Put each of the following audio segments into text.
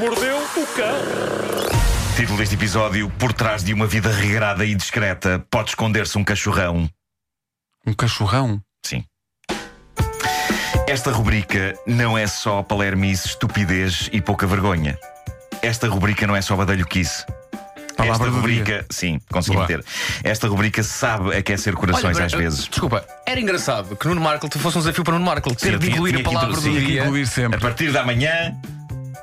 mordeu o cão. Título deste episódio: Por trás de uma vida regrada e discreta, pode esconder-se um cachorrão. Um cachorrão? Sim. Esta rubrica não é só palermice, estupidez e pouca vergonha. Esta rubrica não é só badalhoquice. Palavra Esta rubrica, dia. sim, consegui Boa. meter. Esta rubrica sabe aquecer corações Olha, às vezes. Desculpa, era engraçado que Nuno Marco fosse um desafio para Nuno Marco ter Sim, de incluir tinha a que palavra do dia. Incluir A sempre. partir da manhã,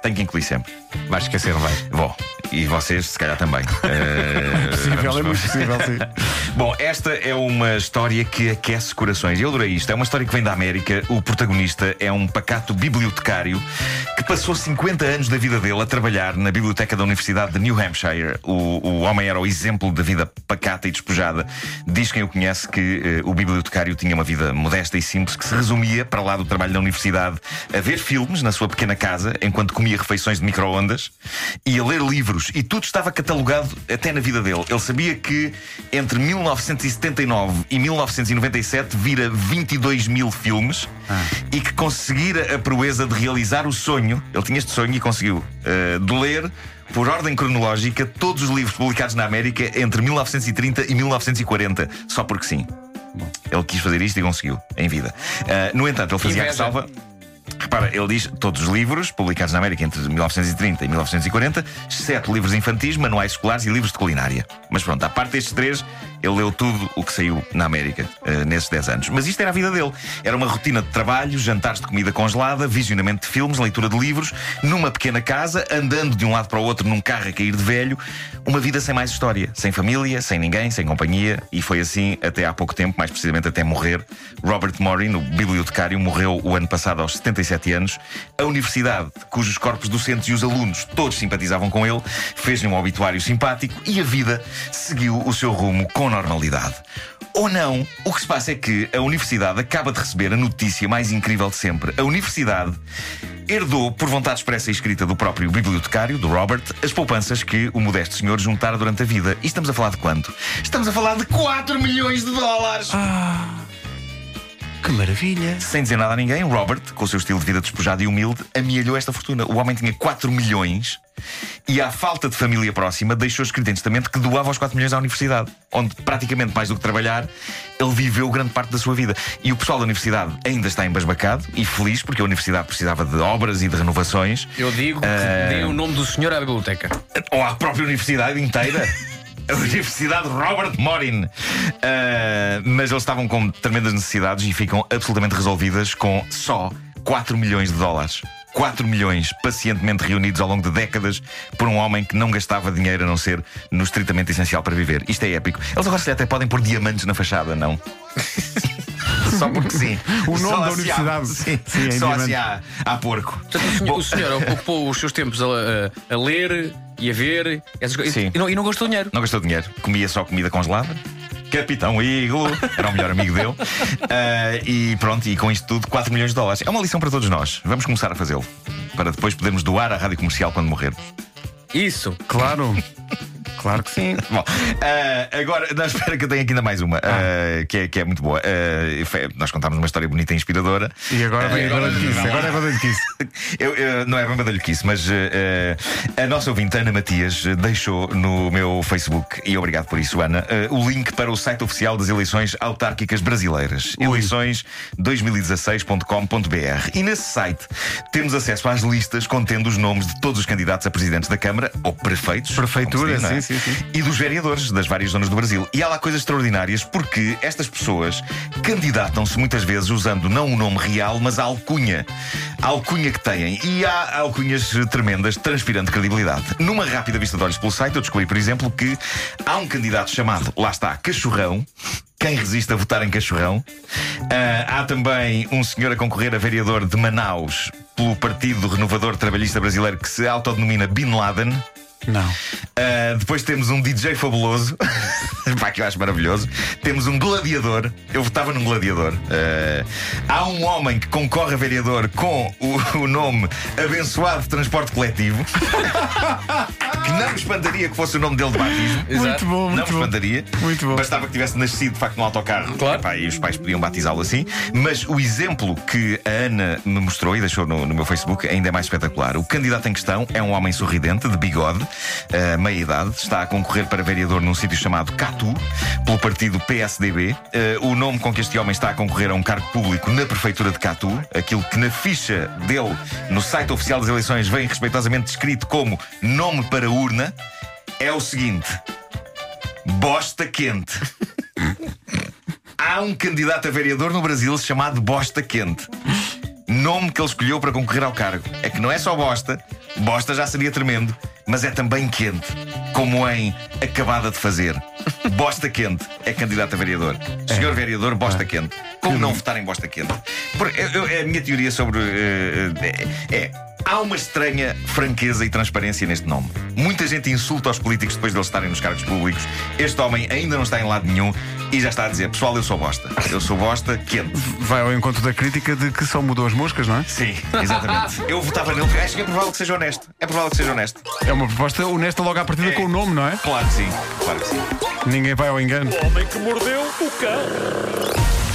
tenho que incluir sempre. Vais esquecer, não vai? Bom, e vocês, se calhar também. Eh, Possível, vamos- é muito possível, sim. Bom, esta é uma história que aquece corações. Eu adorei isto. É uma história que vem da América. O protagonista é um pacato bibliotecário que passou 50 anos da vida dele a trabalhar na biblioteca da Universidade de New Hampshire. O, o homem era o exemplo da vida pacata e despojada. Diz quem o conhece que eh, o bibliotecário tinha uma vida modesta e simples que se resumia, para lá do trabalho da universidade, a ver filmes na sua pequena casa enquanto comia refeições de micro-ondas e a ler livros. E tudo estava catalogado até na vida dele. Ele sabia que entre 1979 e 1997 vira 22 mil filmes e que conseguira a proeza de realizar o sonho. Ele tinha este sonho e conseguiu eh, de ler. Por ordem cronológica, todos os livros publicados na América entre 1930 e 1940, só porque sim. Ele quis fazer isto e conseguiu, em vida. Ah, no entanto, ele fazia a ressalva. Repara, ele diz todos os livros publicados na América entre 1930 e 1940, exceto livros infantis, manuais escolares e livros de culinária. Mas pronto, à parte destes três, ele leu tudo o que saiu na América eh, nesses 10 anos. Mas isto era a vida dele. Era uma rotina de trabalho, jantares de comida congelada, visionamento de filmes, leitura de livros, numa pequena casa, andando de um lado para o outro num carro a cair de velho. Uma vida sem mais história, sem família, sem ninguém, sem companhia. E foi assim até há pouco tempo, mais precisamente até morrer. Robert Morin, o bibliotecário, morreu o ano passado aos 77 anos. A universidade, cujos corpos docentes e os alunos todos simpatizavam com ele, fez-lhe um obituário simpático e a vida seguiu o seu rumo com normalidade. Ou não, o que se passa é que a universidade acaba de receber a notícia mais incrível de sempre. A universidade herdou, por vontade expressa e escrita do próprio bibliotecário, do Robert, as poupanças que o modesto senhor juntara durante a vida. E estamos a falar de quanto? Estamos a falar de 4 milhões de dólares! Que maravilha. Sem dizer nada a ninguém, Robert, com o seu estilo de vida despojado e humilde, amealhou esta fortuna. O homem tinha 4 milhões e, à falta de família próxima, deixou escrito em testamento que doava os 4 milhões à universidade, onde, praticamente mais do que trabalhar, ele viveu grande parte da sua vida. E o pessoal da universidade ainda está embasbacado e feliz, porque a universidade precisava de obras e de renovações. Eu digo que dê o nome do senhor à biblioteca. Ou à própria universidade inteira. A Universidade Robert Morin. Ah, mas eles estavam com tremendas necessidades e ficam absolutamente resolvidas com só 4 milhões de dólares. 4 milhões pacientemente reunidos ao longo de décadas por um homem que não gastava dinheiro a não ser no estritamente essencial para viver. Isto é épico. Eles agora se até podem pôr diamantes na fachada, não? Só porque sim. O nome Só da assim há- universidade. Sim, Sim, em só assim há, há porco. Portanto, o senhor, Bom, o senhor ocupou os seus tempos a, a- a ler e a ver essas coisas, Sim. e, não, e não gastou dinheiro. Não gastou dinheiro, comia só comida congelada. Capitão Iglo, era o melhor amigo dele. Ah, e pronto, e com isto tudo, 4 milhões de dólares. É uma lição para todos nós. Vamos começar a fazê-lo. Para depois podermos doar à rádio comercial quando morrer. Isso. Claro. Claro que sim. Bom, ah, agora, não, espera que eu tenho aqui ainda mais uma, ah, que, é, que é muito boa. Ah, foi- nós contámos uma história bonita e inspiradora. E agora vem badalhoquice. Agora é badalhoquice. Eu, eu- não é mas a nossa ouvinte Ana Matias deixou no meu Facebook, e obrigado por isso, Ana, o link para o site oficial das eleições autárquicas brasileiras. Eleições2016.com.br. E nesse site temos acesso às listas contendo os nomes de todos os candidatos a presidentes da Câmara, ou prefeitos. Prefeitura, diz, não é? sim, sim, E dos vereadores das várias zonas do Brasil. E há lá coisas extraordinárias porque estas pessoas candidatam-se muitas vezes usando não o nome real, mas a alcunha. A alcunha que têm. E há alcunhas tremendas, transpirando credibilidade. Numa rápida vista de olhos pelo site, eu descobri, por exemplo, que há um candidato chamado, lá está, Cachorrão. Quem resiste a votar em Cachorrão? Ah, há também um senhor a concorrer a vereador de Manaus pelo Partido Renovador Trabalhista Brasileiro que se autodenomina Bin Laden. Não. Uh, depois temos um DJ fabuloso, Pá, que eu acho maravilhoso. Temos um gladiador, eu votava num gladiador. Uh, há um homem que concorre a vereador com o, o nome Abençoado Transporte Coletivo. não me espantaria que fosse o nome dele de batismo. Muito bom, Não muito me bom. espantaria. Muito bom. Bastava que tivesse nascido de facto no autocarro. Claro. Epá, e os pais podiam batizá-lo assim. Mas o exemplo que a Ana me mostrou e deixou no, no meu Facebook ainda é mais espetacular. O candidato em questão é um homem sorridente, de bigode, eh, meia idade, está a concorrer para vereador num sítio chamado Catu, pelo partido PSDB. Eh, o nome com que este homem está a concorrer a um cargo público na prefeitura de Catu, aquilo que na ficha dele, no site oficial das eleições, vem respeitosamente descrito como nome para urna, é o seguinte: Bosta Quente. Há um candidato a vereador no Brasil chamado Bosta Quente. Nome que ele escolheu para concorrer ao cargo. É que não é só bosta, bosta já seria tremendo, mas é também quente. Como em acabada de fazer. Bosta quente é candidato a vereador. Senhor vereador, bosta quente. Como não votar em bosta quente? Porque eu- eu- a minha teoria sobre. eh, é. Há uma estranha franqueza e transparência neste nome. Muita gente insulta os políticos depois de eles estarem nos cargos públicos. Este homem ainda não está em lado nenhum e já está a dizer: Pessoal, eu sou bosta. Eu sou bosta quente. Vai ao encontro da crítica de que só mudou as moscas, não é? Sim, exatamente. Eu votava nele acho que é provável que seja honesto. É provável que seja honesto. É uma proposta honesta logo à partida É. com o nome, não é? Claro que sim. Claro que sim. Ninguém vai ao engano. O homem que mordeu o cão.